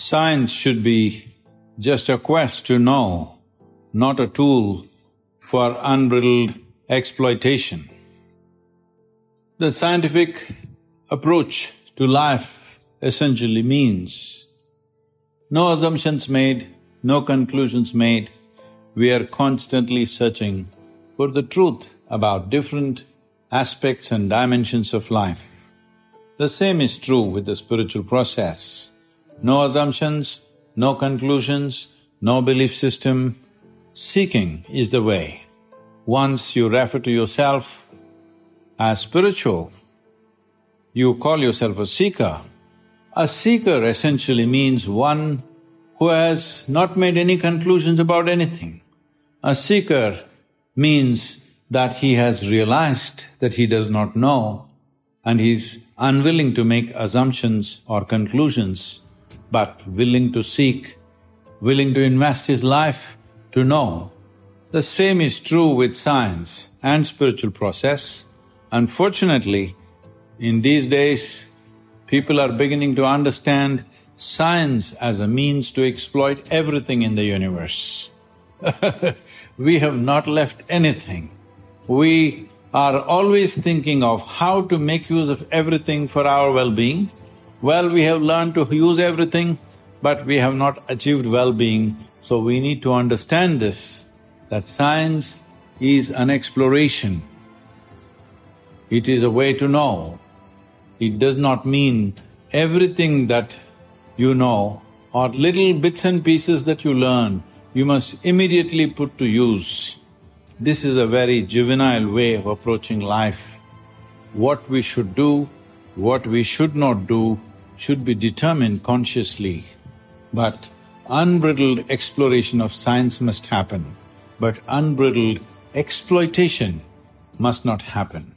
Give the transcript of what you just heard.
Science should be just a quest to know, not a tool for unbridled exploitation. The scientific approach to life essentially means no assumptions made, no conclusions made, we are constantly searching for the truth about different aspects and dimensions of life. The same is true with the spiritual process. No assumptions, no conclusions, no belief system. Seeking is the way. Once you refer to yourself as spiritual, you call yourself a seeker. A seeker essentially means one who has not made any conclusions about anything. A seeker means that he has realized that he does not know and he is unwilling to make assumptions or conclusions, but willing to seek, willing to invest his life to know. The same is true with science and spiritual process. Unfortunately, in these days, people are beginning to understand science as a means to exploit everything in the universe. we have not left anything. We are always thinking of how to make use of everything for our well-being. Well, we have learned to use everything, but we have not achieved well-being, so we need to understand this, that science is an exploration. It is a way to know. It does not mean everything that you know or little bits and pieces that you learn you must immediately put to use. This is a very juvenile way of approaching life. What we should do, what we should not do, should be determined consciously. But unbridled exploration of science must happen, but unbridled exploitation must not happen.